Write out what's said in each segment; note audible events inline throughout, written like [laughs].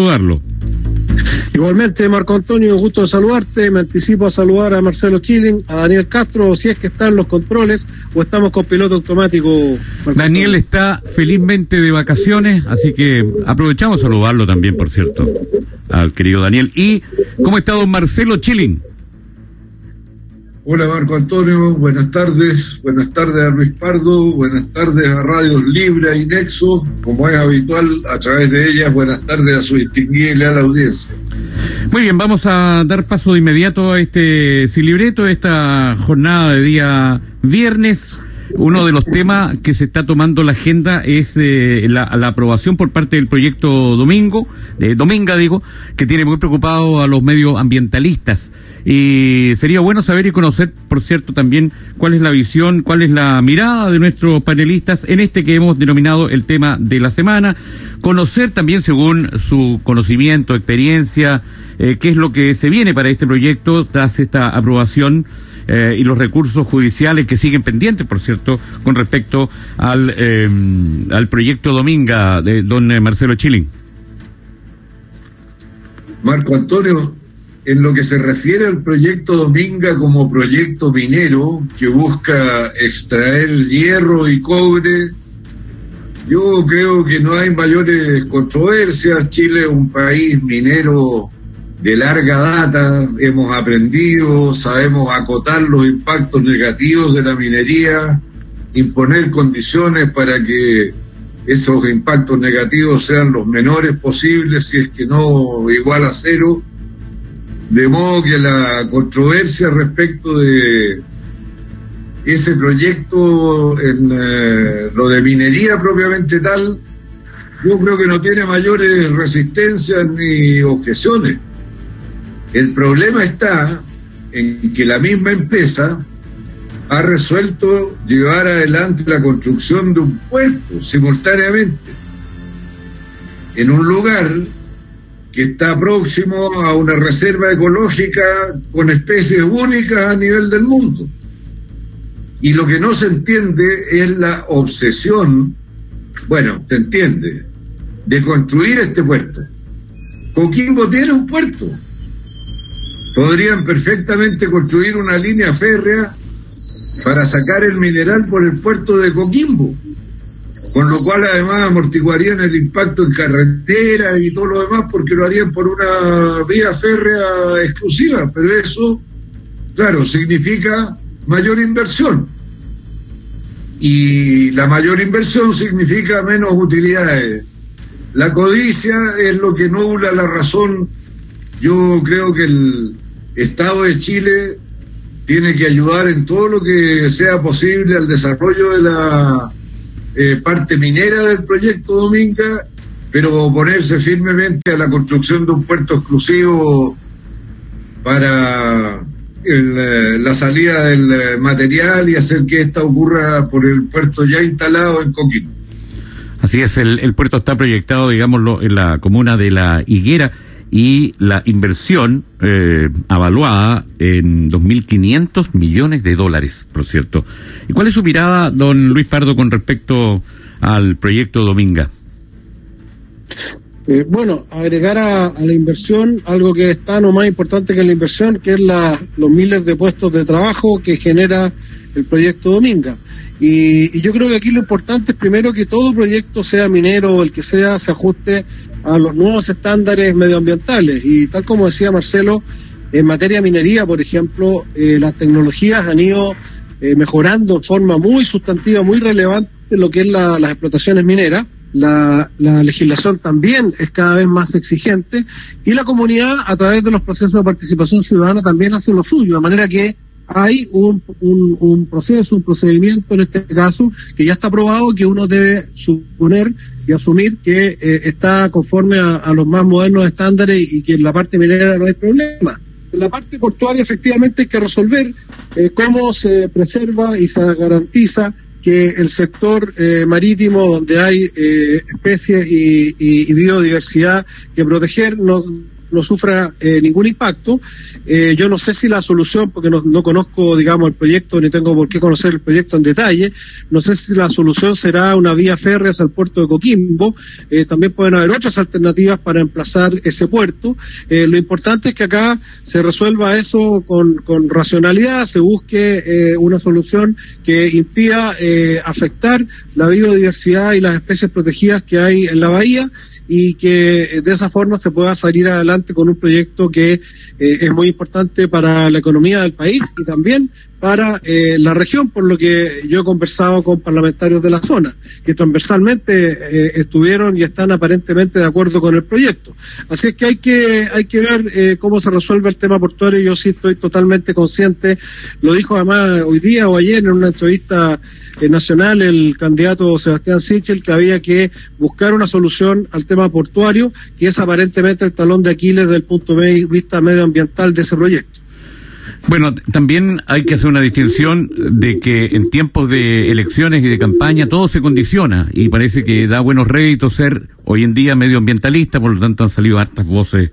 saludarlo. Igualmente, Marco Antonio, gusto de saludarte. Me anticipo a saludar a Marcelo Chilling, a Daniel Castro, si es que están los controles o estamos con piloto automático. Daniel está felizmente de vacaciones, así que aprovechamos a saludarlo también, por cierto, al querido Daniel. ¿Y cómo está don Marcelo Chilling? Hola Marco Antonio, buenas tardes, buenas tardes a Luis Pardo, buenas tardes a Radios Libre y Nexo, como es habitual a través de ellas, buenas tardes a su distinguible a la audiencia. Muy bien, vamos a dar paso de inmediato a este silibreto, esta jornada de día viernes. Uno de los temas que se está tomando la agenda es eh, la, aprobación por parte del proyecto Domingo, Dominga digo, que tiene muy preocupado a los medioambientalistas. Y sería bueno saber y conocer, por cierto, también cuál es la visión, cuál es la mirada de nuestros panelistas en este que hemos denominado el tema de la semana. Conocer también, según su conocimiento, experiencia, eh, qué es lo que se viene para este proyecto tras esta aprobación eh, y los recursos judiciales que siguen pendientes, por cierto, con respecto al, eh, al proyecto Dominga de don eh, Marcelo Chilling. Marco Antonio, en lo que se refiere al proyecto Dominga como proyecto minero que busca extraer hierro y cobre, yo creo que no hay mayores controversias. Chile es un país minero de larga data, hemos aprendido, sabemos acotar los impactos negativos de la minería, imponer condiciones para que esos impactos negativos sean los menores posibles, si es que no igual a cero. De modo que la controversia respecto de ese proyecto en eh, lo de minería propiamente tal, yo creo que no tiene mayores resistencias ni objeciones. El problema está en que la misma empresa ha resuelto llevar adelante la construcción de un puerto simultáneamente en un lugar que está próximo a una reserva ecológica con especies únicas a nivel del mundo. Y lo que no se entiende es la obsesión, bueno, se entiende, de construir este puerto. Coquimbo tiene un puerto podrían perfectamente construir una línea férrea para sacar el mineral por el puerto de Coquimbo, con lo cual además amortiguarían el impacto en carretera y todo lo demás porque lo harían por una vía férrea exclusiva, pero eso, claro, significa mayor inversión. Y la mayor inversión significa menos utilidades. La codicia es lo que nubla la razón. Yo creo que el, Estado de Chile tiene que ayudar en todo lo que sea posible al desarrollo de la eh, parte minera del proyecto Dominga, pero oponerse firmemente a la construcción de un puerto exclusivo para eh, la salida del eh, material y hacer que esta ocurra por el puerto ya instalado en Coquimbo. Así es, el, el puerto está proyectado, digámoslo, en la comuna de La Higuera y la inversión eh, avaluada en 2.500 millones de dólares, por cierto. ¿Y cuál es su mirada, don Luis Pardo, con respecto al proyecto Dominga? Eh, bueno, agregar a, la inversión algo que está no más importante que la inversión, que es la, los miles de puestos de trabajo que genera el proyecto Dominga. Y, y, yo creo que aquí lo importante es primero que todo proyecto, sea minero o el que sea, se ajuste a los nuevos estándares medioambientales. Y tal como decía Marcelo, en materia de minería, por ejemplo, eh, las tecnologías han ido eh, mejorando de forma muy sustantiva, muy relevante lo que es las explotaciones mineras. La, la, legislación también es cada vez más exigente y la comunidad a través de los procesos de participación ciudadana también hace lo suyo, de manera que hay un, un, proceso, un procedimiento en este caso que ya está aprobado que uno debe suponer y asumir que eh, está conforme a, los más modernos estándares y, que en la parte minera no hay problema. En la parte portuaria efectivamente hay que resolver eh, cómo se preserva y se garantiza que el sector eh, marítimo donde hay especies y, y, biodiversidad que proteger no no sufra eh, ningún impacto. Eh, yo no sé si la solución, porque no, no, conozco, digamos, el proyecto, ni tengo por qué conocer el proyecto en detalle, no sé si la solución será una vía férrea hacia el puerto de Coquimbo. Eh, también pueden haber otras alternativas para emplazar ese puerto. Lo importante es que acá se resuelva eso con, con racionalidad, se busque una solución que impida afectar la biodiversidad y las especies protegidas que hay en la bahía y que de esa forma se pueda salir adelante con un proyecto que eh, es muy importante para la economía del país y también para eh, la región, por lo que yo he conversado con parlamentarios de la zona, que transversalmente eh, estuvieron y están aparentemente de acuerdo con el proyecto. Así es que hay que, hay que ver cómo se resuelve el tema portuario. Yo sí estoy totalmente consciente, lo dijo además hoy día o ayer en una entrevista nacional el candidato Sebastián Sichel que había que buscar una solución al tema portuario, que es aparentemente el talón de Aquiles desde el punto de vista medioambiental de ese proyecto. Bueno, también hay que hacer una distinción de que en tiempos de elecciones y de campaña todo se condiciona y parece que da buenos réditos ser hoy en día medioambientalista, por lo tanto han salido hartas voces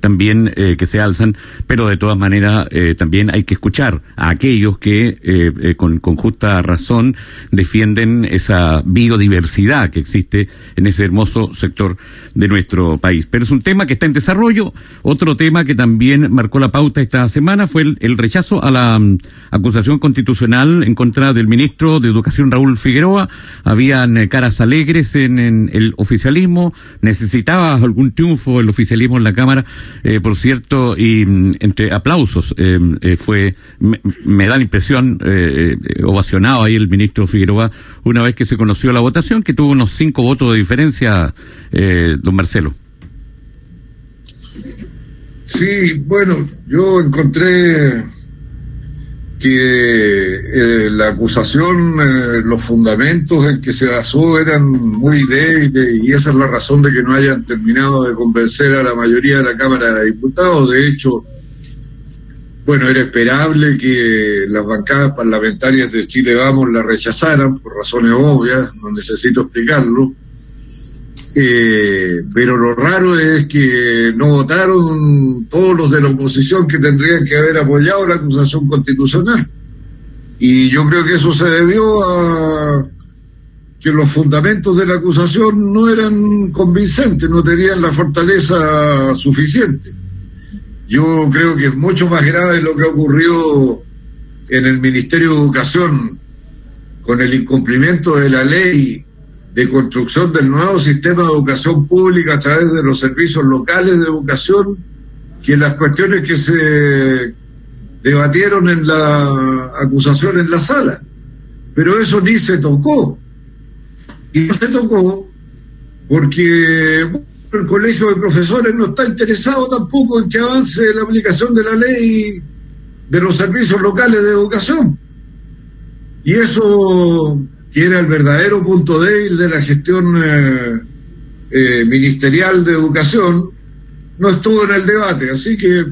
también eh, que se alzan, pero de todas maneras eh, también hay que escuchar a aquellos que eh, con, con, justa razón defienden esa biodiversidad que existe en ese hermoso sector de nuestro país. Pero es un tema que está en desarrollo. Otro tema que también marcó la pauta esta semana fue el, rechazo a la mm, acusación constitucional en contra del ministro de Educación Raúl Figueroa. Habían caras alegres en, en el oficialismo, necesitaba algún triunfo el oficialismo en la Cámara eh, por cierto, y mm, entre aplausos, eh, eh, fue, me, da la impresión, ovacionado ahí el ministro Figueroa, una vez que se conoció la votación, que tuvo unos cinco votos de diferencia, don Marcelo. Sí, bueno, yo encontré que eh, la acusación, eh, los fundamentos en que se basó eran muy débiles y esa es la razón de que no hayan terminado de convencer a la mayoría de la Cámara de Diputados. De hecho, bueno, era esperable que las bancadas parlamentarias de Chile Vamos la rechazaran por razones obvias, no necesito explicarlo. Eh, pero lo raro es que no votaron todos los de la oposición que tendrían que haber apoyado la acusación constitucional. Y yo creo que eso se debió a que los fundamentos de la acusación no eran convincentes, no tenían la fortaleza suficiente. Yo creo que es mucho más grave lo que ocurrió en el Ministerio de Educación con el incumplimiento de la ley de construcción del nuevo sistema de educación pública a través de los servicios locales de educación que las cuestiones que se debatieron en la acusación en la sala. Pero eso ni se tocó. Y no se tocó porque el colegio de profesores no está interesado tampoco en que avance la aplicación de la ley de los servicios locales de educación. Y eso que era el verdadero punto débil de la gestión eh, eh, ministerial de educación, no estuvo en el debate. Así que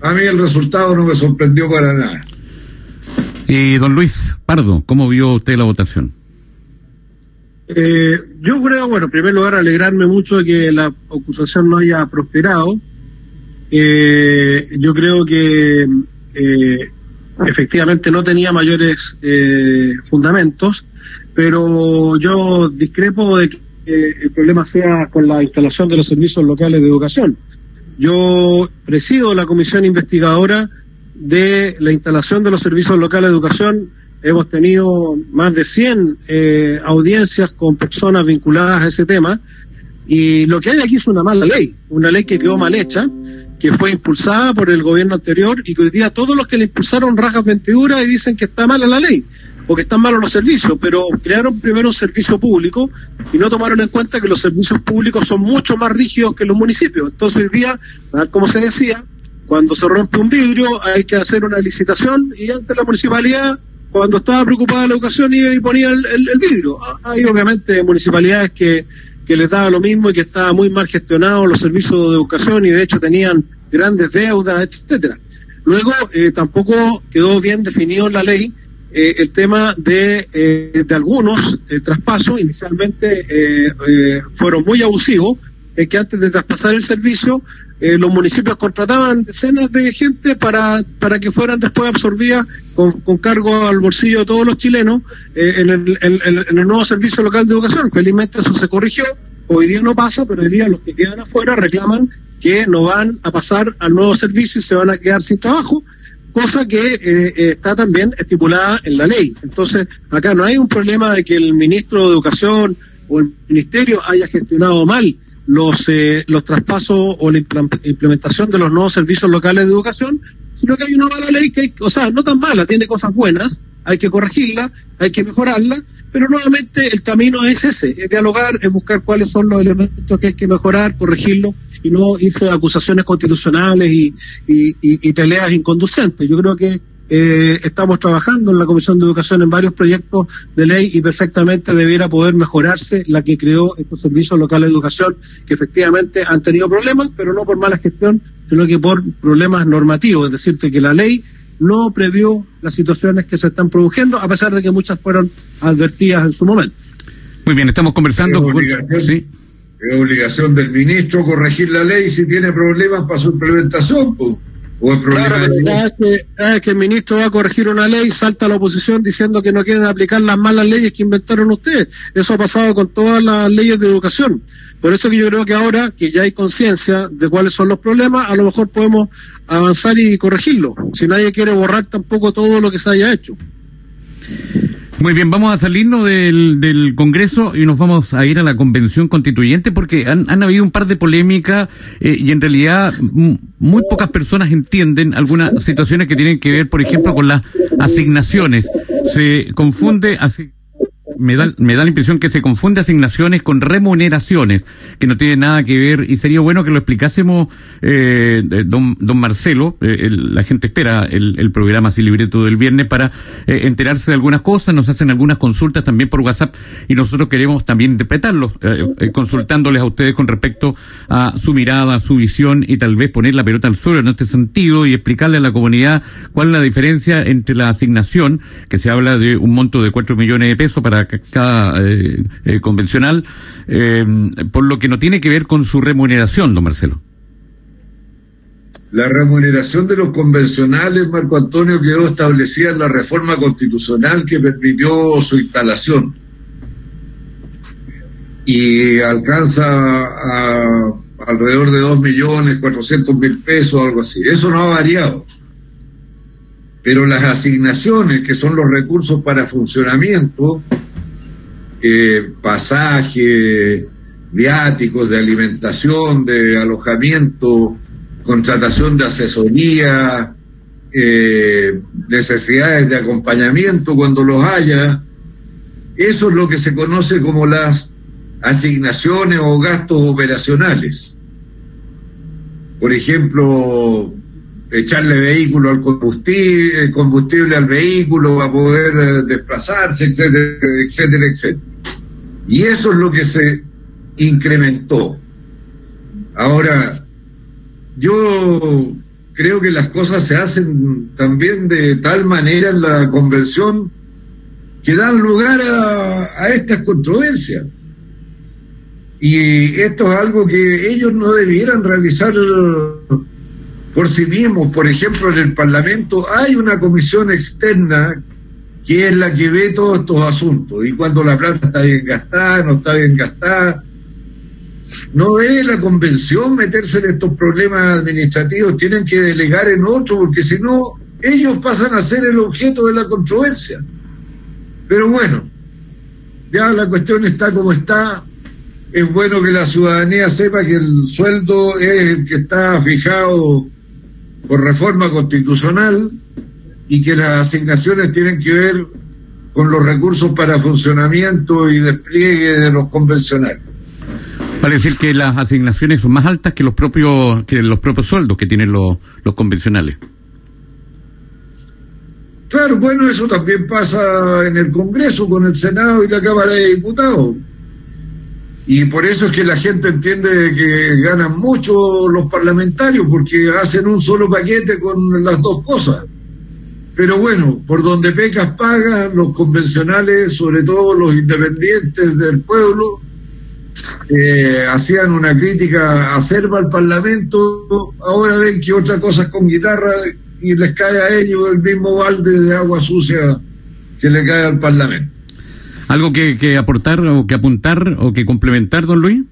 a mí el resultado no me sorprendió para nada. Y don Luis Pardo, ¿cómo vio usted la votación? Eh, yo creo, bueno, en primer lugar, alegrarme mucho de que la acusación no haya prosperado. yo creo que efectivamente no tenía mayores fundamentos pero yo discrepo de que el problema sea con la instalación de los servicios locales de educación. Yo presido la comisión investigadora de la instalación de los servicios locales de educación. Hemos tenido más de 100 eh, audiencias con personas vinculadas a ese tema y lo que hay aquí es una mala ley, una ley que quedó mal hecha, que fue impulsada por el gobierno anterior y que hoy día todos los que la impulsaron rajas ventiduras y dicen que está mala la ley porque están malos los servicios, pero crearon primero un servicio público y no tomaron en cuenta que los servicios públicos son mucho más rígidos que los municipios. Entonces hoy día, como se decía, cuando se rompe un vidrio hay que hacer una licitación y antes la municipalidad, cuando estaba preocupada la educación, iba y ponía el, vidrio. Hay obviamente municipalidades que, que les daba lo mismo y que estaba muy mal gestionados los servicios de educación y de hecho tenían grandes deudas, etcétera. Luego eh, tampoco quedó bien definido en la ley eh, el tema de, eh, de algunos eh, traspasos, inicialmente fueron muy abusivos, en que antes de traspasar el servicio, eh, los municipios contrataban decenas de gente para, para que fueran después absorbidas con, cargo al bolsillo de todos los chilenos eh, en, el, en, el nuevo servicio local de educación. Felizmente eso se corrigió. Hoy día no pasa, pero hoy día los que quedan afuera reclaman que no van a pasar al nuevo servicio y se van a quedar sin trabajo cosa que eh, está también estipulada en la ley. Entonces, acá no hay un problema de que el ministro de Educación o el ministerio haya gestionado mal los, eh, los traspasos o la implementación de los nuevos servicios locales de educación, sino que hay una mala ley que, o sea, no tan mala, tiene cosas buenas, hay que corregirla, hay que mejorarla, pero nuevamente el camino es ese, es dialogar, es buscar cuáles son los elementos que hay que mejorar, corregirlo y no irse a acusaciones constitucionales y, y, y, peleas inconducentes. Yo creo que eh, estamos trabajando en la Comisión de Educación en varios proyectos de ley y perfectamente debiera poder mejorarse la que creó estos servicios locales de educación que efectivamente han tenido problemas, pero no por mala gestión, sino que por problemas normativos, es decir, que la ley no previó las situaciones que se están produciendo, a pesar de que muchas fueron advertidas en su momento. Muy bien, estamos conversando. Es obligación, ¿sí? es obligación del ministro corregir la ley si tiene problemas para su implementación. Pues. ¿O el problema claro, cada vez, que, cada vez que el ministro va a corregir una ley, salta la oposición diciendo que no quieren aplicar las malas leyes que inventaron ustedes. Eso ha pasado con todas las leyes de educación. Por eso que yo creo que ahora que ya hay conciencia de cuáles son los problemas, a lo mejor podemos avanzar y corregirlo. Si nadie quiere borrar tampoco todo lo que se haya hecho. Muy bien, vamos a salirnos del, Congreso y nos vamos a ir a la Convención Constituyente porque han, habido un par de polémicas eh, y en realidad muy pocas personas entienden algunas situaciones que tienen que ver, por ejemplo, con las asignaciones. Se confunde así me da, me da la impresión que se confunde asignaciones con remuneraciones, que no tiene nada que ver, y sería bueno que lo explicásemos, eh, don, don Marcelo, eh, la gente espera el, el programa así libreto del viernes para eh, enterarse de algunas cosas, nos hacen algunas consultas también por WhatsApp, y nosotros queremos también interpretarlo, eh, eh, consultándoles a ustedes con respecto a su mirada, su visión, y tal vez poner la pelota al suelo en este sentido y explicarle a la comunidad cuál es la diferencia entre la asignación, que se habla de un monto de cuatro millones de pesos para eh, eh, convencional, eh, por lo que no tiene que ver con su remuneración, don Marcelo. La remuneración de los convencionales, Marco Antonio, quedó establecida en la reforma constitucional que permitió su instalación y alcanza a alrededor de dos millones cuatrocientos mil pesos, algo así. Eso no ha variado. Pero las asignaciones, que son los recursos para funcionamiento, eh, pasaje, viáticos, de alimentación, de alojamiento, contratación de asesoría, eh, necesidades de acompañamiento cuando los haya. Eso es lo que se conoce como las asignaciones o gastos operacionales. Por ejemplo, echarle vehículo al combustible, combustible al vehículo para poder eh, desplazarse, etcétera, etcétera, etcétera. Y eso es lo que se incrementó. Ahora, yo creo que las cosas se hacen también de tal manera en la convención que dan lugar a, a estas controversias. Y esto es algo que ellos no debieran realizar por sí mismos. Por ejemplo, en el Parlamento hay una comisión externa que es la que ve todos estos asuntos. Y cuando la plata está bien gastada, no está bien gastada, no ve la convención meterse en estos problemas administrativos, tienen que delegar en otro, porque si no, ellos pasan a ser el objeto de la controversia. Pero bueno, ya la cuestión está como está. Es bueno que la ciudadanía sepa que el sueldo es el que está fijado por reforma constitucional y que las asignaciones tienen que ver con los recursos para funcionamiento y despliegue de los convencionales. Para decir que las asignaciones son más altas que los propios que los propios sueldos que tienen los, los convencionales. Claro, bueno, eso también pasa en el Congreso con el Senado y la Cámara de Diputados. Y por eso es que la gente entiende que ganan mucho los parlamentarios, porque hacen un solo paquete con las dos cosas. Pero bueno, por donde pecas pagas, los convencionales, sobre todo los independientes del pueblo, eh, hacían una crítica acerba al Parlamento, ahora ven que otras cosas con guitarra y les cae a ellos el mismo balde de agua sucia que le cae al Parlamento. ¿Algo que, que aportar o que apuntar o que complementar, don Luis?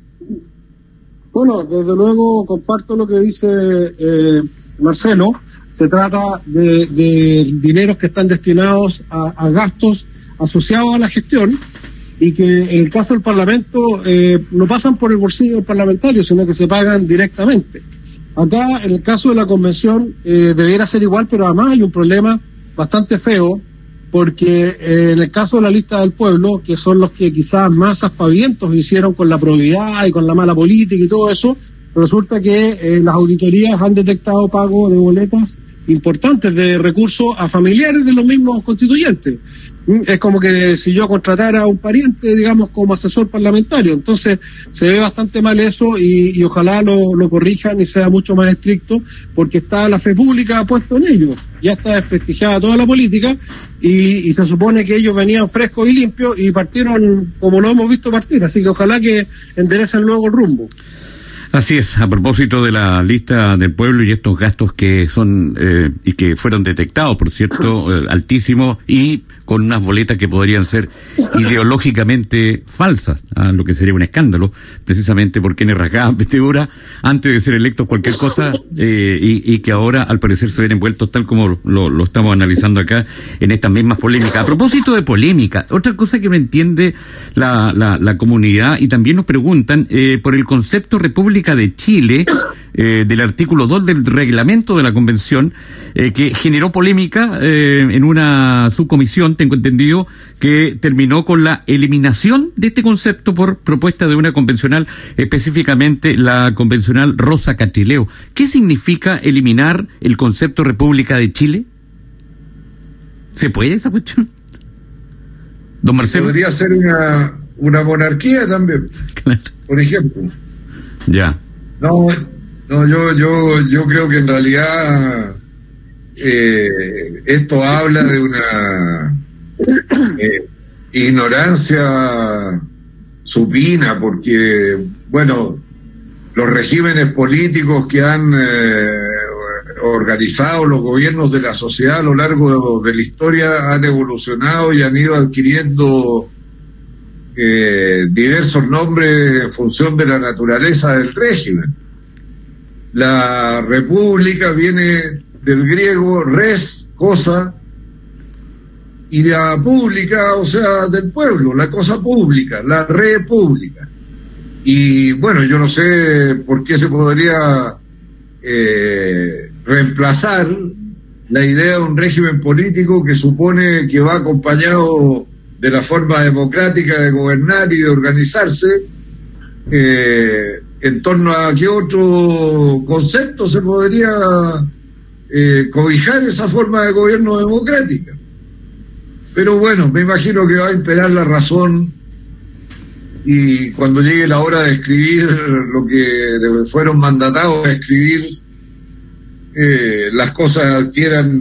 Bueno, desde luego comparto lo que dice eh, Marcelo. Se trata de, de, dineros que están destinados a, gastos asociados a la gestión y que en el caso del Parlamento eh, no pasan por el bolsillo del parlamentario, sino que se pagan directamente. Acá, en el caso de la convención, eh, debiera ser igual, pero además hay un problema bastante feo, porque eh, en el caso de la lista del pueblo, que son los que quizás más aspavientos hicieron con la probidad y con la mala política y todo eso, resulta que eh, las auditorías han detectado pago de boletas importantes de recursos a familiares de los mismos constituyentes. Mm, Es como que si yo contratara a un pariente, digamos, como asesor parlamentario. Entonces, se ve bastante mal eso y, ojalá lo, lo, corrijan y sea mucho más estricto, porque está la fe pública puesto en ello. Ya está desprestigiada toda la política y, y se supone que ellos venían frescos y limpios y partieron como lo hemos visto partir. Así que ojalá que enderecen luego el rumbo. Así es, a propósito de la lista del pueblo y estos gastos que son eh, y que fueron detectados, por cierto, eh, altísimos y con unas boletas que podrían ser ideológicamente falsas, a lo que sería un escándalo, precisamente por quienes rasgaban vestidura antes de ser electos cualquier cosa [laughs] eh, y, y, que ahora al parecer se ven envueltos tal como lo, lo, estamos analizando acá en estas mismas polémicas. A propósito de polémica, otra cosa que no entiende la, la, la comunidad y también nos preguntan eh, por el concepto República de Chile eh, del artículo 2 del reglamento de la convención, eh, que generó polémica eh, en una subcomisión, tengo entendido, que terminó con la eliminación de este concepto por propuesta de una convencional, específicamente la convencional Rosa Cachileo. ¿Qué significa eliminar el concepto República de Chile? ¿Se puede esa cuestión? Don Marcelo. Podría ser una, una monarquía también, [laughs] claro. por ejemplo. Ya. No, no, yo, yo, yo creo que en realidad eh, esto habla de una eh, ignorancia supina, porque, bueno, los regímenes políticos que han eh, organizado los gobiernos de la sociedad a lo largo de, la historia han evolucionado y han ido adquiriendo diversos nombres en función de la naturaleza del régimen. La república viene del griego res, cosa, y la pública, o sea, del pueblo, la cosa pública, la república. Y bueno, yo no sé por qué se podría eh, reemplazar la idea de un régimen político que supone que va acompañado de la forma democrática de gobernar y de organizarse, eh, en torno a qué otro concepto se podría eh, cobijar esa forma de gobierno democrática. Pero bueno, me imagino que va a imperar la razón y cuando llegue la hora de escribir lo que fueron mandatados a escribir, eh, las cosas adquieran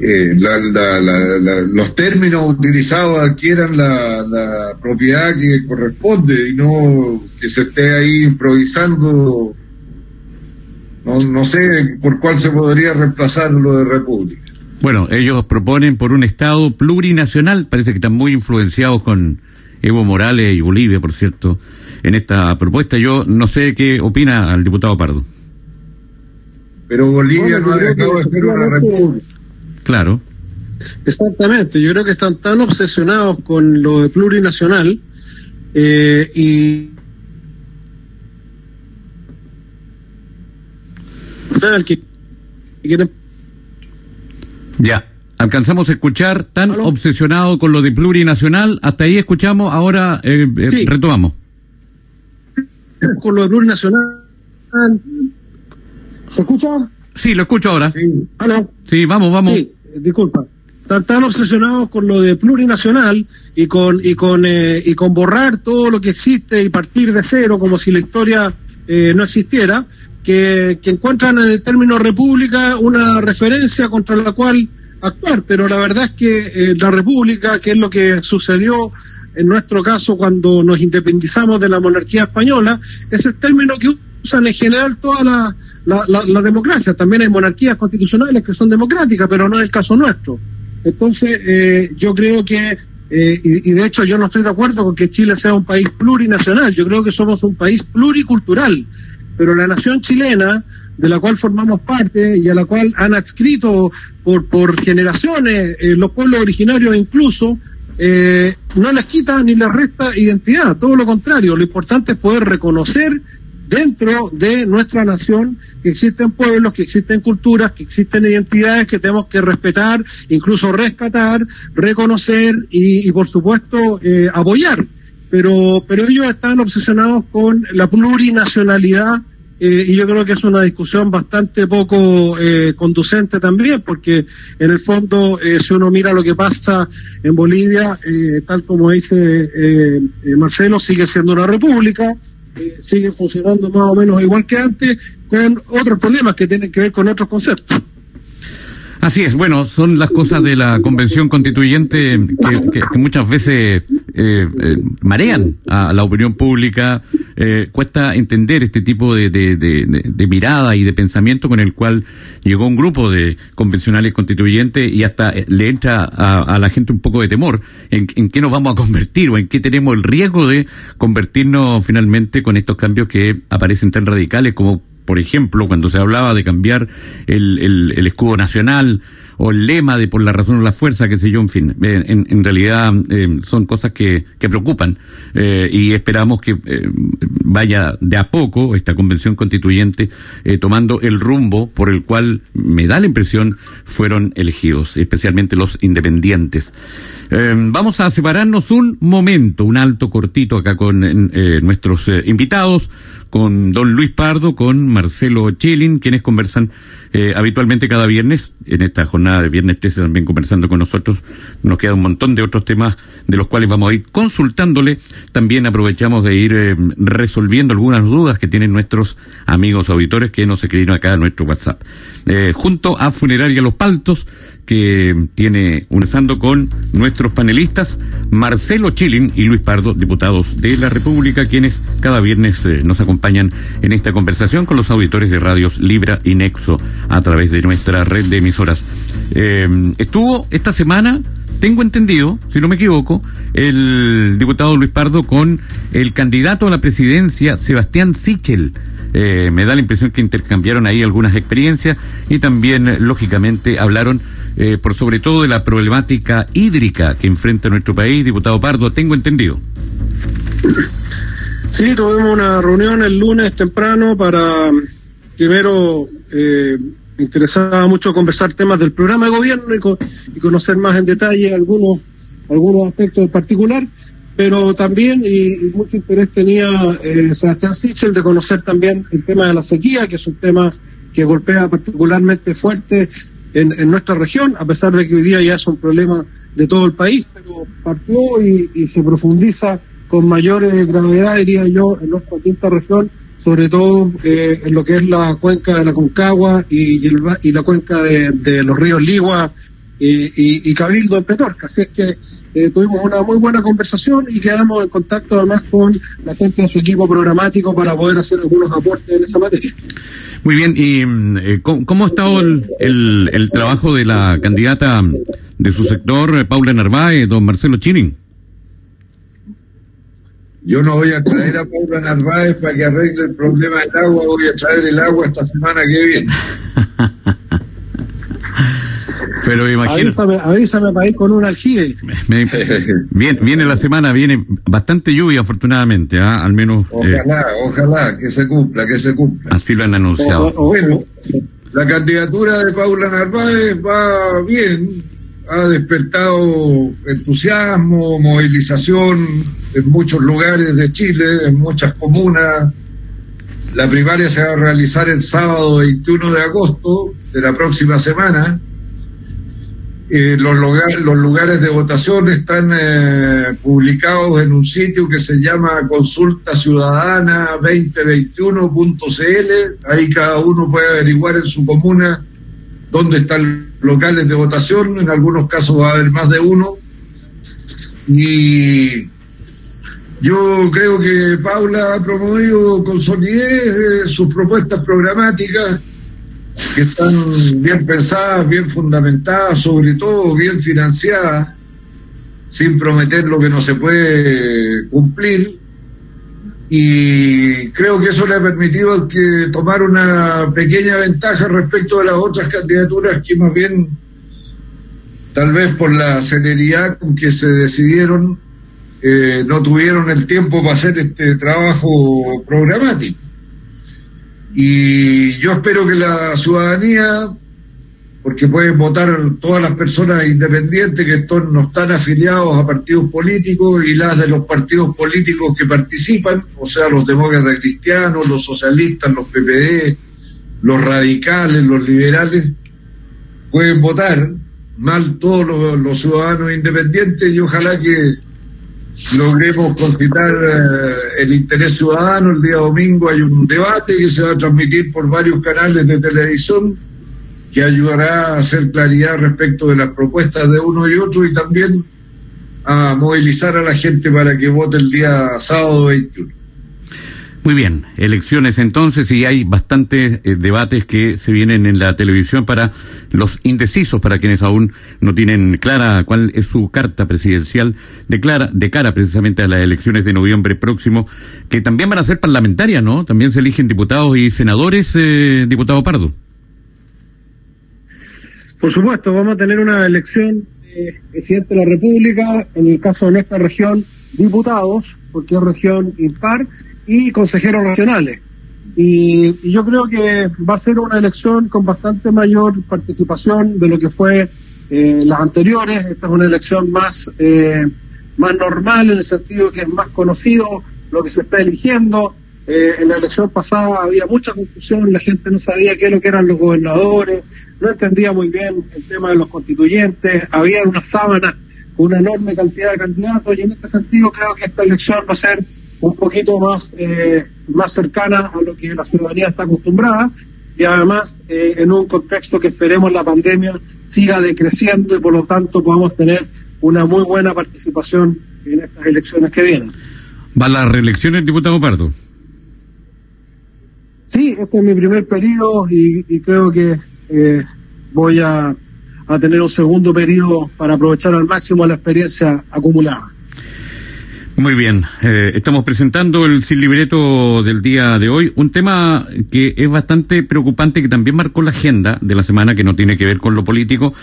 eh, la, la, la, los términos utilizados adquieran la, propiedad que corresponde y no que se esté ahí improvisando. No, no sé por cuál se podría reemplazar lo de república. Bueno, ellos proponen por un Estado plurinacional, parece que están muy influenciados con Evo Morales y Bolivia, por cierto, en esta propuesta. Yo no sé qué opina el diputado Pardo. Pero Bolivia bueno, no ha dejado de ser una república. Claro. Exactamente, yo creo que están tan obsesionados con lo de plurinacional eh, y que quieren... Ya, alcanzamos a escuchar tan ¿Aló? obsesionado con lo de plurinacional, hasta ahí escuchamos, ahora eh, eh, retomamos. Con lo de plurinacional, ¿se escucha? Sí, lo escucho ahora. Sí, ¿Aló? Sí vamos, vamos. Sí, disculpa. Están tan obsesionados con lo de plurinacional y con y con eh, y con borrar todo lo que existe y partir de cero como si la historia eh, no existiera, que, que, encuentran en el término república una referencia contra la cual actuar, pero la verdad es que eh, la república, que es lo que sucedió en nuestro caso cuando nos independizamos de la monarquía española, es el término que usan en general todas las la, democracias. También hay monarquías constitucionales que son democráticas, pero no es el caso nuestro. Entonces, eh, yo creo que, eh, y, de hecho yo no estoy de acuerdo con que Chile sea un país plurinacional, yo creo que somos un país pluricultural, pero la nación chilena, de la cual formamos parte y a la cual han adscrito por, por generaciones eh, los pueblos originarios incluso, no les quita ni les resta identidad, todo lo contrario, lo importante es poder reconocer dentro de nuestra nación que existen pueblos, que existen culturas, que existen identidades que tenemos que respetar, incluso rescatar, reconocer y, por supuesto eh, apoyar. Pero, pero ellos están obsesionados con la plurinacionalidad eh, y yo creo que es una discusión bastante poco eh, conducente también, porque en el fondo, si uno mira lo que pasa en Bolivia, tal como dice Marcelo, sigue siendo una república, sigue funcionando más o menos igual que antes, con otros problemas que tienen que ver con otros conceptos. Así es, bueno, son las cosas de la convención constituyente que, muchas veces eh, eh, marean a la opinión pública. Eh, cuesta entender este tipo de, mirada y de pensamiento con el cual llegó un grupo de convencionales constituyentes y hasta le entra a, la gente un poco de temor en, en, qué nos vamos a convertir o en qué tenemos el riesgo de convertirnos finalmente con estos cambios que aparecen tan radicales como por ejemplo, cuando se hablaba de cambiar el, el, escudo nacional o el lema de por la razón o la fuerza, qué sé yo, en fin, eh, en, realidad eh, son cosas que, que preocupan eh, y esperamos que vaya de a poco esta convención constituyente tomando el rumbo por el cual me da la impresión fueron elegidos, especialmente los independientes. vamos a separarnos un momento, un alto cortito acá con nuestros invitados con don Luis Pardo, con Marcelo Chilin, quienes conversan eh, habitualmente cada viernes. En esta jornada de viernes 13 también conversando con nosotros. Nos queda un montón de otros temas de los cuales vamos a ir consultándole. También aprovechamos de ir eh, resolviendo algunas dudas que tienen nuestros amigos auditores que nos escribieron acá en nuestro WhatsApp. Eh, junto a Funeraria Los Paltos, que tiene unizando con nuestros panelistas Marcelo Chilin y Luis Pardo, diputados de la República, quienes cada viernes eh, nos acompañan en esta conversación con los auditores de radios Libra y Nexo a través de nuestra red de emisoras. Eh, estuvo esta semana, tengo entendido, si no me equivoco, el diputado Luis Pardo con el candidato a la presidencia, Sebastián Sichel. Eh, me da la impresión que intercambiaron ahí algunas experiencias y también, lógicamente, hablaron eh, por sobre todo de la problemática hídrica que enfrenta nuestro país, diputado Pardo, tengo entendido. Sí, tuvimos una reunión el lunes temprano para, primero, eh, me interesaba mucho conversar temas del programa de gobierno y, conocer más en detalle algunos, algunos aspectos en particular, pero también, y, mucho interés tenía eh, Sebastián Sichel de conocer también el tema de la sequía, que es un tema que golpea particularmente fuerte en, nuestra región, a pesar de que hoy día ya es un problema de todo el país, pero partió y, se profundiza con mayor eh, gravedad, diría yo, en nuestra quinta región, sobre todo eh, en lo que es la cuenca de la Concagua y, y la cuenca de, los ríos Ligua y, y, Cabildo en Petorca. Así es que eh, tuvimos una muy buena conversación y quedamos en contacto además con la gente de su equipo programático para poder hacer algunos aportes en esa materia. Muy bien, ¿y eh, ¿cómo, ha estado el, el, trabajo de la candidata de su sector, eh, Paula Narváez, don Marcelo Chinin? Yo no voy a traer a Paula Narváez para que arregle el problema del agua, voy a traer el agua esta semana que viene. [laughs] Pero imagino. Avísame, para ir con un aljibe. viene, la semana, viene bastante lluvia, afortunadamente, ¿ah? al menos. Eh, ojalá, ojalá, que se cumpla, que se cumpla. Así lo han anunciado. bueno, la candidatura de Paula Narváez va bien, ha despertado entusiasmo, movilización en muchos lugares de Chile, en muchas comunas. La primaria se va a realizar el sábado 21 de agosto de la próxima semana eh, los, los, lugares de votación están eh, publicados en un sitio que se llama Consulta Ciudadana 2021.cl. Ahí cada uno puede averiguar en su comuna dónde están locales de votación. En algunos casos va a haber más de uno. Y Yo creo que Paula ha promovido con solidez sus propuestas programáticas que están bien pensadas, bien fundamentadas, sobre todo bien financiadas, sin prometer lo que no se puede cumplir. Y creo que eso le ha permitido que tomar una pequeña ventaja respecto de las otras candidaturas que más bien, tal vez por la celeridad con que se decidieron, eh, no tuvieron el tiempo para hacer este trabajo programático. Y yo espero que la ciudadanía, porque pueden votar todas las personas independientes que no están afiliados a partidos políticos y las de los partidos políticos que participan, o sea, los demócratas cristianos, los socialistas, los PPD, los radicales, los liberales, pueden votar mal todos los ciudadanos independientes y ojalá que logremos concitar eh, el interés ciudadano. El día domingo hay un debate que se va a transmitir por varios canales de televisión que ayudará a hacer claridad respecto de las propuestas de uno y otro y también a movilizar a la gente para que vote el día sábado 21. Muy bien, elecciones entonces y hay bastantes eh, debates que se vienen en la televisión para los indecisos, para quienes aún no tienen clara cuál es su carta presidencial de, de cara precisamente a las elecciones de noviembre próximo, que también van a ser parlamentarias, ¿no? También se eligen diputados y senadores, eh, diputado Pardo. Por supuesto, vamos a tener una elección de presidente de la República, en el caso de nuestra región, diputados, porque es región impar y consejeros regionales. Y, yo creo que va a ser una elección con bastante mayor participación de lo que fue eh, las anteriores. Esta es una elección más, eh, más normal en el sentido que es más conocido lo que se está eligiendo. Eh, en la elección pasada había mucha confusión, la gente no sabía qué es lo que eran los gobernadores, no entendía muy bien el tema de los constituyentes, había una sábana con una enorme cantidad de candidatos y en este sentido creo que esta elección va a ser un poquito más, eh, más cercana a lo que la ciudadanía está acostumbrada y además eh, en un contexto que esperemos la pandemia siga decreciendo y por lo tanto podamos tener una muy buena participación en estas elecciones que vienen. ¿Va la reelección el diputado Pardo? Sí, este es mi primer periodo y, creo que eh, voy a, a tener un segundo periodo para aprovechar al máximo la experiencia acumulada. Muy bien, eh, estamos presentando el sin libreto del día de hoy, un tema que es bastante preocupante, que también marcó la agenda de la semana, que no tiene que ver con lo político,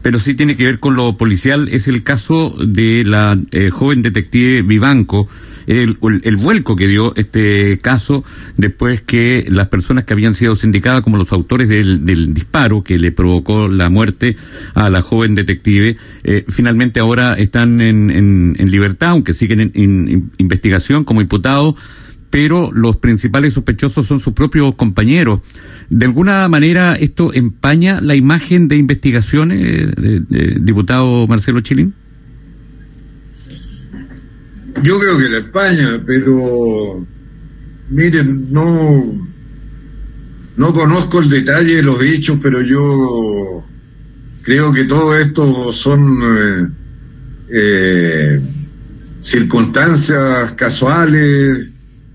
pero sí tiene que ver con lo policial, es el caso de la eh, joven detective Vivanco, el, el, vuelco que dio este caso después que las personas que habían sido sindicadas como los autores del, del disparo que le provocó la muerte a la joven detective, eh, finalmente ahora están en, en, libertad, aunque siguen en, investigación como imputados pero los principales sospechosos son sus propios compañeros. ¿De alguna manera esto empaña la imagen de investigaciones, diputado Marcelo Chilín? Yo creo que la España, pero miren, no, no conozco el detalle de los hechos, pero yo creo que todo esto son eh, eh, circunstancias casuales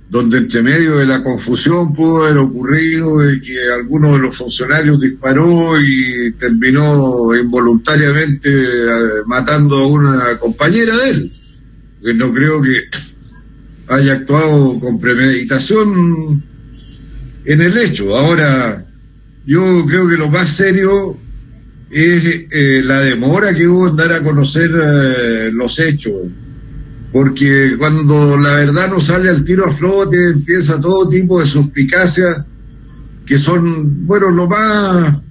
donde entre medio de la confusión pudo haber ocurrido que alguno de los funcionarios disparó y terminó involuntariamente eh, matando a una compañera de él no creo que haya actuado con premeditación en el hecho. Ahora, yo creo que lo más serio es eh, la demora que hubo en dar a conocer eh, los hechos. Porque cuando la verdad no sale al tiro a flote, empieza todo tipo de suspicacias que son, bueno, lo más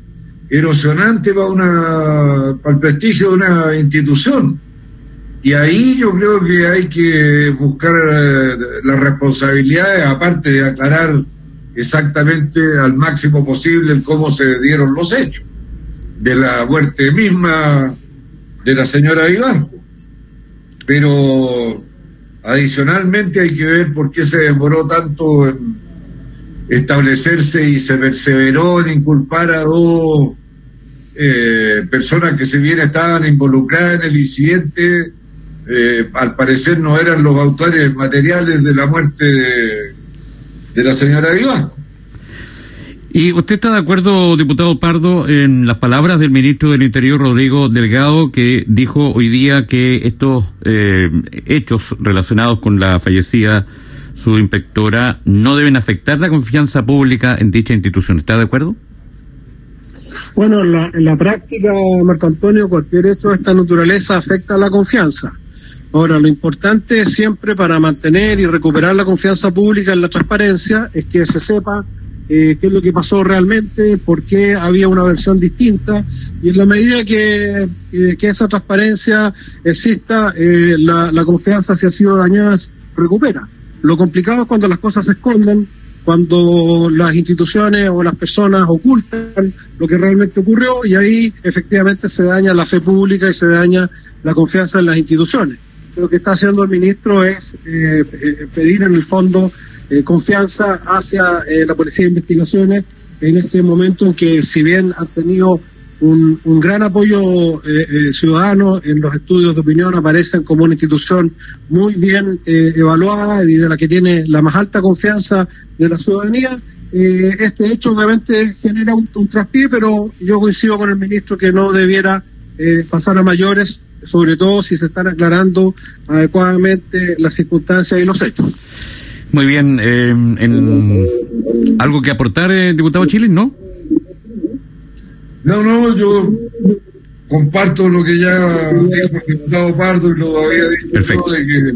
erosionante para, una, para el prestigio de una institución. Y ahí yo creo que hay que buscar eh, las responsabilidades, aparte de aclarar exactamente al máximo posible cómo se dieron los hechos de la muerte misma de la señora Vivanco. Pero adicionalmente hay que ver por qué se demoró tanto en establecerse y se perseveró en inculpar a dos eh, personas que si bien estaban involucradas en el incidente, eh, al parecer no eran los autores materiales de la muerte de, la señora Vivanco. ¿Y usted está de acuerdo, diputado Pardo, en las palabras del ministro del Interior, Rodrigo Delgado, que dijo hoy día que estos eh, hechos relacionados con la fallecida subinspectora no deben afectar la confianza pública en dicha institución? ¿Está de acuerdo? Bueno, en la, en la práctica, Marco Antonio, cualquier hecho de esta naturaleza afecta a la confianza. Ahora, lo importante siempre para mantener y recuperar la confianza pública en la transparencia es que se sepa eh, qué es lo que pasó realmente, por qué había una versión distinta, y en la medida que, eh, que esa transparencia exista, eh, la, confianza, si ha sido dañada, recupera. Lo complicado es cuando las cosas se esconden, cuando las instituciones o las personas ocultan lo que realmente ocurrió y ahí efectivamente se daña la fe pública y se daña la confianza en las instituciones. Lo que está haciendo el ministro es eh, eh, pedir en el fondo eh, confianza hacia la Policía de Investigaciones en este momento en que si bien han tenido un, gran apoyo eh, eh, ciudadano en los estudios de opinión, aparecen como una institución muy bien eh, evaluada y de la que tiene la más alta confianza de la ciudadanía. este hecho obviamente genera un, un, traspié, pero yo coincido con el ministro que no debiera pasar a mayores, sobre todo si se están aclarando adecuadamente las circunstancias y los hechos. Muy bien, en, ¿algo que aportar, diputado Chile? ¿No? No, no, yo comparto lo que ya dijo el diputado Pardo y lo había dicho Perfecto. de que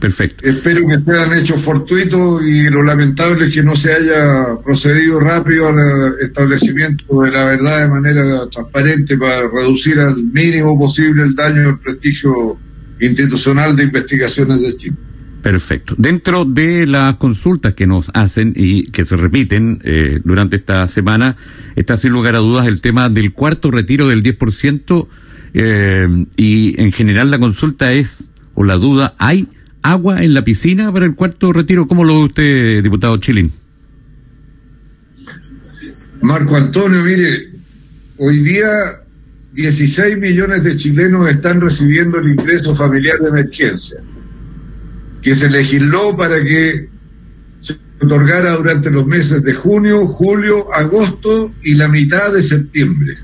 Perfecto. Espero que sean hechos fortuitos y lo lamentable es que no se haya procedido rápido al establecimiento de la verdad de manera transparente para reducir al mínimo posible el daño al prestigio institucional de investigaciones de Chile. Perfecto. Dentro de las consultas que nos hacen y que se repiten eh, durante esta semana, está sin lugar a dudas el tema del cuarto retiro del 10% eh, y en general la consulta es, o la duda, ¿hay agua en la piscina para el cuarto retiro? ¿Cómo lo ve usted, diputado Chilín? Marco Antonio, mire, hoy día 16 millones de chilenos están recibiendo el ingreso familiar de emergencia que se legisló para que se otorgara durante los meses de junio, julio, agosto y la mitad de septiembre.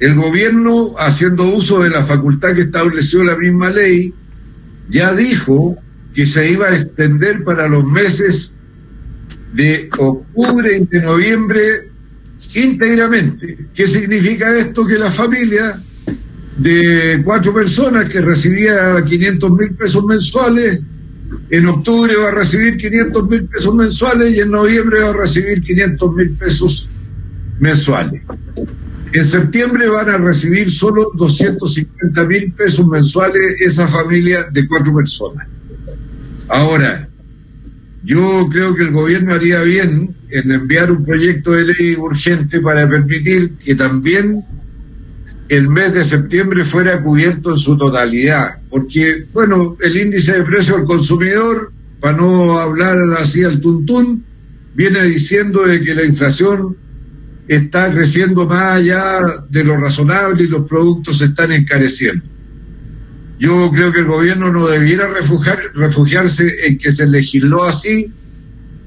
El gobierno, haciendo uso de la facultad que estableció la misma ley, ya dijo que se iba a extender para los meses de octubre y de noviembre íntegramente. ¿Qué significa esto? Que la familia de cuatro personas que recibía 500 mil pesos mensuales, en octubre va a recibir 500 mil pesos mensuales y en noviembre va a recibir 500 mil pesos mensuales. En septiembre van a recibir solo 250 mil pesos mensuales esa familia de cuatro personas. Ahora, yo creo que el gobierno haría bien en enviar un proyecto de ley urgente para permitir que también el mes de septiembre fuera cubierto en su totalidad, porque, bueno, el índice de precio al consumidor, para no hablar así al tuntún, viene diciendo de que la inflación está creciendo más allá de lo razonable y los productos se están encareciendo. Yo creo que el gobierno no debiera refugiar, refugiarse en que se legisló así,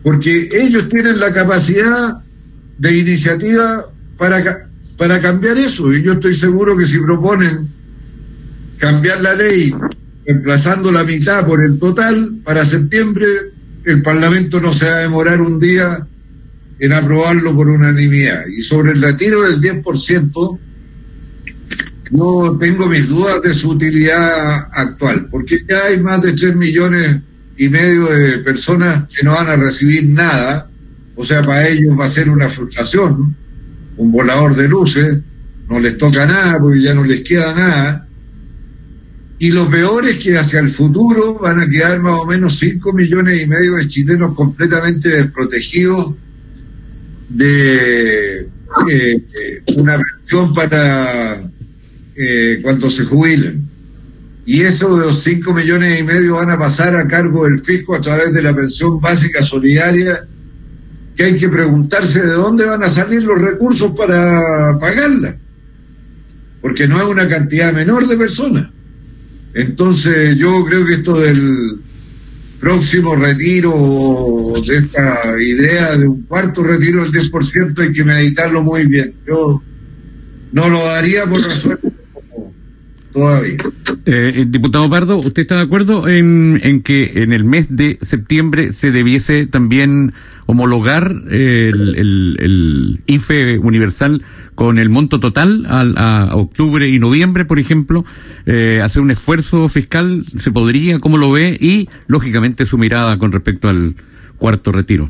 porque ellos tienen la capacidad de iniciativa para para cambiar eso. Y yo estoy seguro que si proponen cambiar la ley, reemplazando la mitad por el total, para septiembre el Parlamento no se va a demorar un día en aprobarlo por unanimidad. Y sobre el retiro del 10%, no tengo mis dudas de su utilidad actual, porque ya hay más de 3 millones y medio de personas que no van a recibir nada, o sea, para ellos va a ser una frustración un volador de luces, no les toca nada porque ya no les queda nada. Y lo peor es que hacia el futuro van a quedar más o menos 5 millones y medio de chilenos completamente desprotegidos de eh, una pensión para eh, cuando se jubilen. Y eso de los 5 millones y medio van a pasar a cargo del fisco a través de la pensión básica solidaria que hay que preguntarse de dónde van a salir los recursos para pagarla, porque no es una cantidad menor de personas. Entonces yo creo que esto del próximo retiro de esta idea de un cuarto retiro del 10% hay que meditarlo muy bien. Yo no lo daría por razón todavía. Eh, diputado Pardo, ¿usted está de acuerdo en, en, que en el mes de septiembre se debiese también homologar el, el, IFE universal con el monto total a, octubre y noviembre, por ejemplo? Eh, ¿Hacer un esfuerzo fiscal? ¿Se podría? ¿Cómo lo ve? Y, lógicamente, su mirada con respecto al cuarto retiro.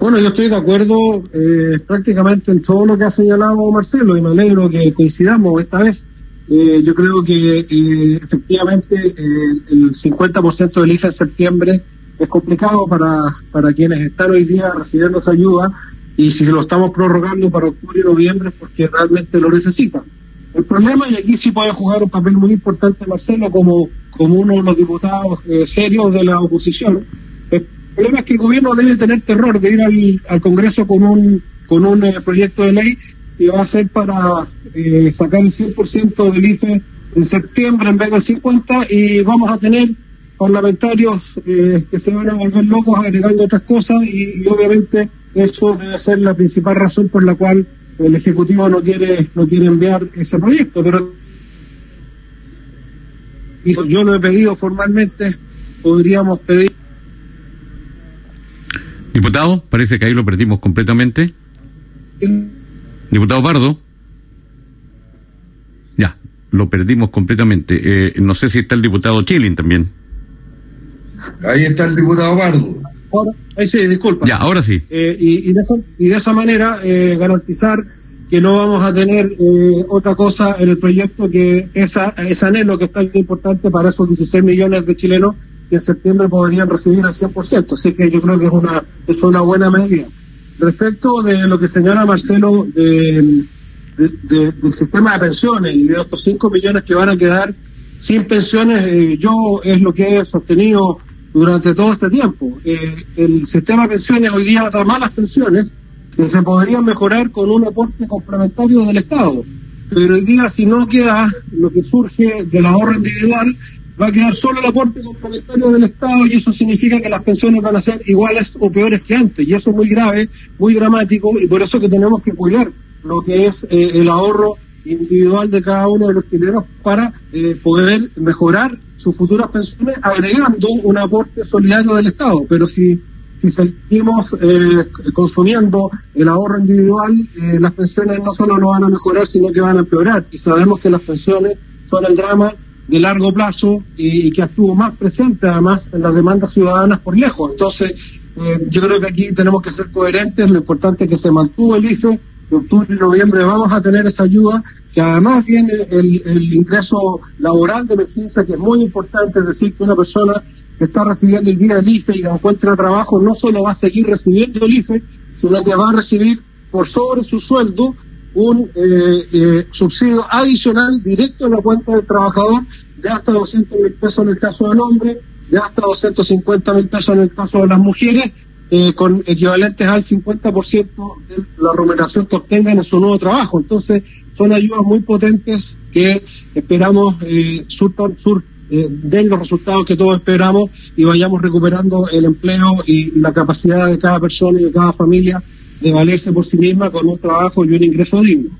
Bueno, yo estoy de acuerdo eh, prácticamente en todo lo que ha señalado Marcelo y me alegro que coincidamos esta vez. Eh, yo creo que eh, efectivamente eh, el 50% del IFE en septiembre es complicado para, para quienes están hoy día recibiendo esa ayuda y si lo estamos prorrogando para octubre y noviembre es porque realmente lo necesitan. El problema, y aquí sí puede jugar un papel muy importante Marcelo como, como uno de los diputados serios de la oposición, el problema es que el gobierno debe tener terror de ir al, al Congreso con un, con un proyecto de ley que va a ser para eh, sacar el 100% del IFE en septiembre en vez del 50% y vamos a tener parlamentarios eh, que se van a volver locos agregando otras cosas y, obviamente eso debe ser la principal razón por la cual el Ejecutivo no quiere, no quiere enviar ese proyecto. Pero yo lo he pedido formalmente, podríamos pedir. Diputado, parece que ahí lo perdimos completamente. Diputado Pardo. Ya, lo perdimos completamente. Eh, no sé si está el diputado Chilin también. Ahí está el diputado Pardo. ahí sí, disculpa. Ya, ahora sí. Eh, y, de esa, y, de esa, manera eh, garantizar que no vamos a tener otra cosa en el proyecto que esa, ese anhelo que es tan importante para esos 16 millones de chilenos que en septiembre podrían recibir al 100%. Así que yo creo que es una, es una buena medida. Respecto de lo que señala Marcelo de, del sistema de pensiones y de estos 5 millones que van a quedar sin pensiones, eh, yo es lo que he sostenido durante todo este tiempo. Eh, el sistema de pensiones hoy día da malas pensiones que se podrían mejorar con un aporte complementario del Estado. Pero hoy día si no queda lo que surge del ahorro individual, va a quedar solo el aporte complementario del Estado y eso significa que las pensiones van a ser iguales o peores que antes. Y eso es muy grave, muy dramático y por eso que tenemos que cuidar lo que es eh, el ahorro individual de cada uno de los chilenos para eh, poder mejorar sus futuras pensiones agregando un aporte solidario del Estado. Pero si, si seguimos eh, consumiendo el ahorro individual, las pensiones no solo no van a mejorar, sino que van a empeorar. Y sabemos que las pensiones son el drama de largo plazo y, que estuvo más presente además en las demandas ciudadanas por lejos. Entonces, eh, yo creo que aquí tenemos que ser coherentes, lo importante es que se mantuvo el IFE, octubre y noviembre vamos a tener esa ayuda, que además viene el, ingreso laboral de emergencia, que es muy importante, es decir, que una persona que está recibiendo el día del IFE y encuentra trabajo no solo va a seguir recibiendo el IFE, sino que va a recibir por sobre su sueldo un eh, eh, subsidio adicional directo en la cuenta del trabajador de hasta 200 mil pesos en el caso del hombre, de hasta 250 mil pesos en el caso de las mujeres, eh, con equivalentes al 50% de la remuneración que obtengan en su nuevo trabajo. Entonces, son ayudas muy potentes que esperamos eh, surtan, sur, den los resultados que todos esperamos y vayamos recuperando el empleo y la capacidad de cada persona y de cada familia de valerse por sí misma con un trabajo y un ingreso digno.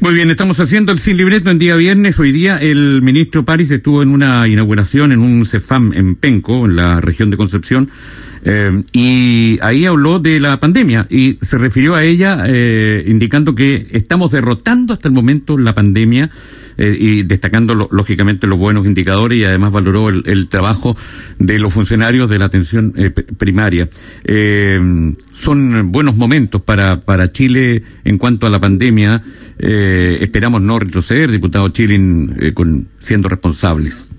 Muy bien, estamos haciendo el sin libreto en día viernes. Hoy día el ministro París estuvo en una inauguración en un CEFAM en Penco, en la región de Concepción, eh, y ahí habló de la pandemia y se refirió a ella eh, indicando que estamos derrotando hasta el momento la pandemia eh, y destacando lógicamente los buenos indicadores y además valoró el, trabajo de los funcionarios de la atención eh, primaria. Eh, son buenos momentos para, para Chile en cuanto a la pandemia. esperamos no retroceder, diputado Chilin, con, siendo responsables.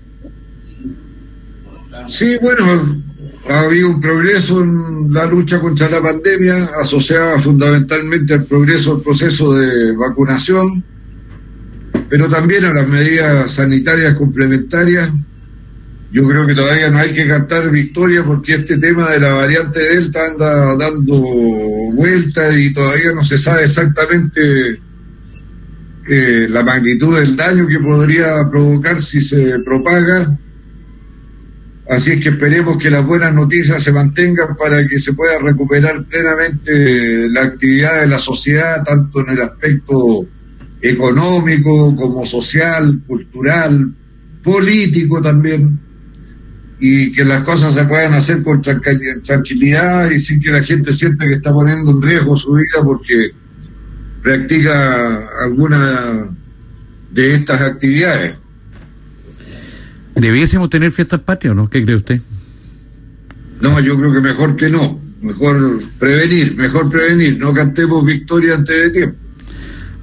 Sí, bueno, ha habido un progreso en la lucha contra la pandemia, asociada fundamentalmente al progreso del proceso de vacunación pero también a las medidas sanitarias complementarias. Yo creo que todavía no hay que cantar victoria porque este tema de la variante Delta anda dando vueltas y todavía no se sabe exactamente eh, la magnitud del daño que podría provocar si se propaga. Así es que esperemos que las buenas noticias se mantengan para que se pueda recuperar plenamente la actividad de la sociedad, tanto en el aspecto económico como social, cultural, político también, y que las cosas se puedan hacer con tranquilidad y sin que la gente sienta que está poniendo en riesgo su vida porque practica alguna de estas actividades. ¿Debiésemos tener fiestas patrias o no? ¿Qué cree usted? No, yo creo que mejor que no. Mejor prevenir, mejor prevenir. No cantemos victoria antes de tiempo.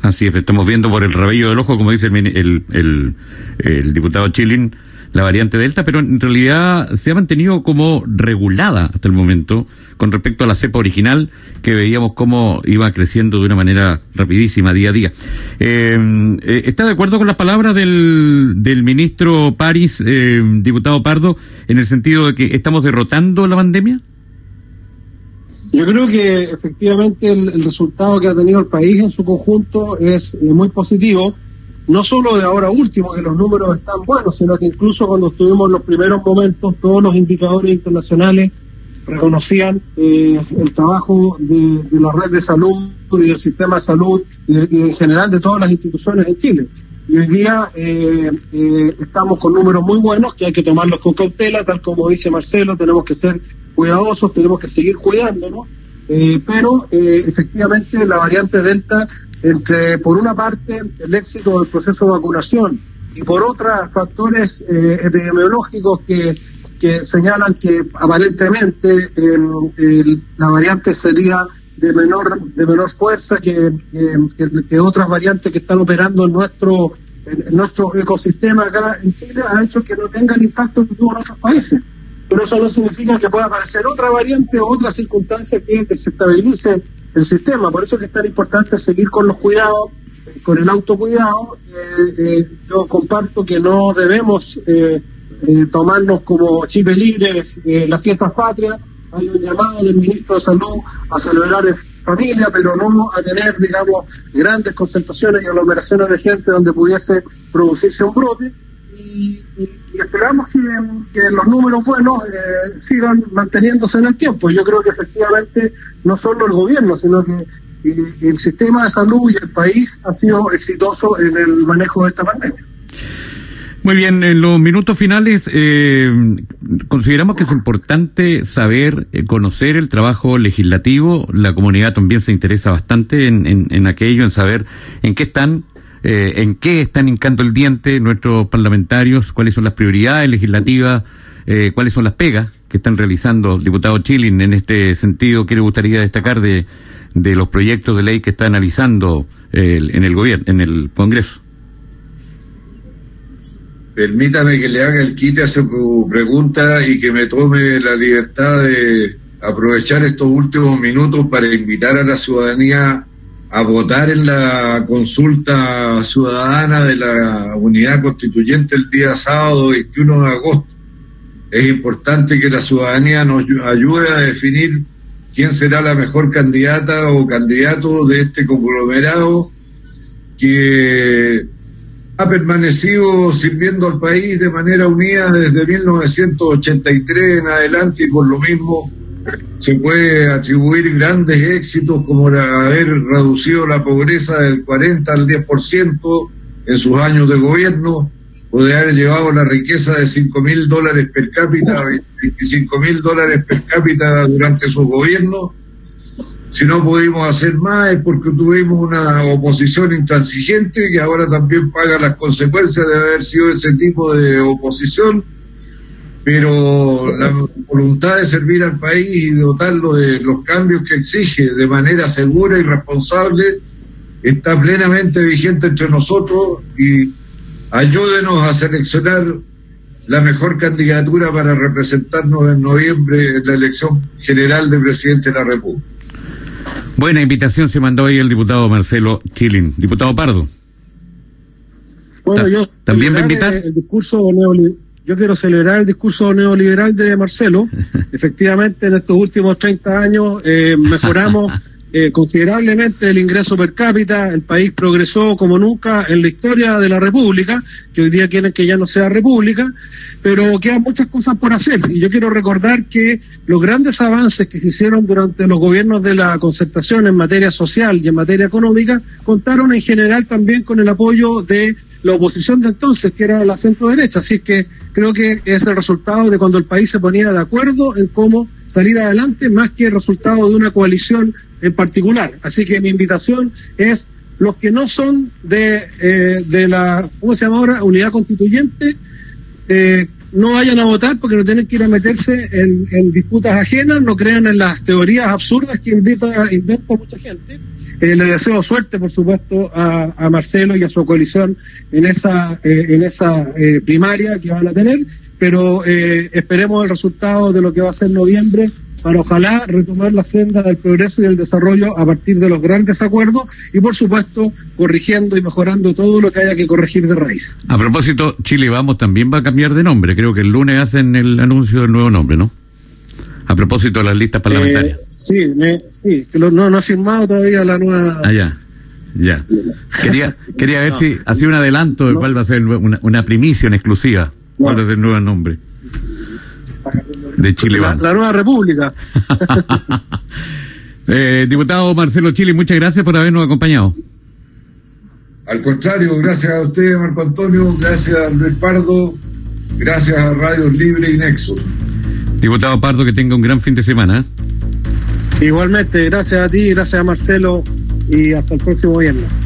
Así es, estamos viendo por el rabillo del ojo, como dice el, el, el, diputado Chilin, la variante Delta, pero en realidad se ha mantenido como regulada hasta el momento con respecto a la cepa original, que veíamos cómo iba creciendo de una manera rapidísima día a día. Eh, eh, ¿Está de acuerdo con las palabras del, del ministro París, eh, diputado Pardo, en el sentido de que estamos derrotando la pandemia? Yo creo que efectivamente el, resultado que ha tenido el país en su conjunto es eh, muy positivo, no solo de ahora último, que los números están buenos, sino que incluso cuando estuvimos en los primeros momentos, todos los indicadores internacionales reconocían eh, el trabajo de, la red de salud y del sistema de salud y, en general de todas las instituciones en Chile. Y hoy día eh, estamos con números muy buenos que hay que tomarlos con cautela, tal como dice Marcelo, tenemos que ser cuidadosos, tenemos que seguir cuidándonos, eh, pero eh, efectivamente la variante Delta, entre por una parte el éxito del proceso de vacunación y por otra factores eh, epidemiológicos que, que señalan que aparentemente em, la variante sería de menor de menor fuerza que, que, otras variantes que están operando en nuestro en nuestro ecosistema acá en Chile ha hecho que no tengan impacto que tuvo en otros países pero eso no significa que pueda aparecer otra variante o otra circunstancia que desestabilice el sistema. Por eso es que es tan importante seguir con los cuidados, con el autocuidado. Eh, eh, yo comparto que no debemos eh, tomarnos como chip libre las fiestas patrias. Hay un llamado del ministro de Salud a celebrar en familia, pero no a tener, digamos, grandes concentraciones y aglomeraciones de gente donde pudiese producirse un brote y, esperamos que, los números buenos eh, sigan manteniéndose en el tiempo. Yo creo que efectivamente no solo el gobierno, sino que el sistema de salud y el país ha sido exitoso en el manejo de esta pandemia. Muy bien, en los minutos finales eh, consideramos que es importante saber, eh, conocer el trabajo legislativo. La comunidad también se interesa bastante en, en aquello, en saber en qué están eh, en qué están hincando el diente nuestros parlamentarios, cuáles son las prioridades legislativas, eh, cuáles son las pegas que están realizando el diputado Chilin en este sentido. ¿Qué le gustaría destacar de, de los proyectos de ley que está analizando en el gobierno, en el Congreso? Permítame que le haga el quite a su pregunta y que me tome la libertad de aprovechar estos últimos minutos para invitar a la ciudadanía a votar en la consulta ciudadana de la unidad constituyente el día sábado 21 de agosto. Es importante que la ciudadanía nos ayude a definir quién será la mejor candidata o candidato de este conglomerado que ha permanecido sirviendo al país de manera unida desde 1983 en adelante y por lo mismo se puede atribuir grandes éxitos como haber reducido la pobreza del 40 al 10% en sus años de gobierno, o de haber llevado la riqueza de 5 mil dólares per cápita, 25 mil dólares per cápita durante su gobierno. Si no pudimos hacer más es porque tuvimos una oposición intransigente que ahora también paga las consecuencias de haber sido ese tipo de oposición pero la voluntad de servir al país y dotarlo de los cambios que exige de manera segura y responsable está plenamente vigente entre nosotros y ayúdenos a seleccionar la mejor candidatura para representarnos en noviembre en la elección general de presidente de la República. Buena invitación se mandó ahí el diputado Marcelo Chilin. Diputado Pardo. Bueno, yo también me invitar. El, discurso neoliberal yo quiero celebrar el discurso neoliberal de Marcelo. [laughs] Efectivamente, en estos últimos 30 años eh, mejoramos [laughs] eh, considerablemente el ingreso per cápita, el país progresó como nunca en la historia de la República, que hoy día quieren que ya no sea República, pero quedan muchas cosas por hacer. Y yo quiero recordar que los grandes avances que se hicieron durante los gobiernos de la concertación en materia social y en materia económica contaron en general también con el apoyo de la oposición de entonces, que era la centro derecha. Así que creo que es el resultado de cuando el país se ponía de acuerdo en cómo salir adelante, más que el resultado de una coalición en particular. Así que mi invitación es los que no son de, eh, de la, ¿cómo se llama ahora? Unidad constituyente, eh, no vayan a votar porque no tienen que ir a meterse en, disputas ajenas, no crean en las teorías absurdas que invita, inventa mucha gente. Eh, le deseo suerte, por supuesto, a, a, Marcelo y a su coalición en esa, en esa primaria que van a tener, pero esperemos el resultado de lo que va a ser noviembre para ojalá retomar la senda del progreso y del desarrollo a partir de los grandes acuerdos y por supuesto corrigiendo y mejorando todo lo que haya que corregir de raíz. A propósito, Chile Vamos también va a cambiar de nombre, creo que el lunes hacen el anuncio del nuevo nombre, ¿no? A propósito de las listas parlamentarias. Eh, sí, sí, que no, no ha firmado todavía la nueva... Ah, ya. Ya. Quería, quería ver si hacía un adelanto de cuál va a ser una, una primicia en exclusiva. ¿Cuál va a ser el nuevo nombre? de Chile. La, la nueva república. [laughs] eh, diputado Marcelo Chile, muchas gracias por habernos acompañado. Al contrario, gracias a usted, Marco Antonio, gracias a Luis Pardo, gracias a Radios Libre y Nexo. Diputado Pardo, que tenga un gran fin de semana. Igualmente, gracias a ti, gracias a Marcelo y hasta el próximo viernes.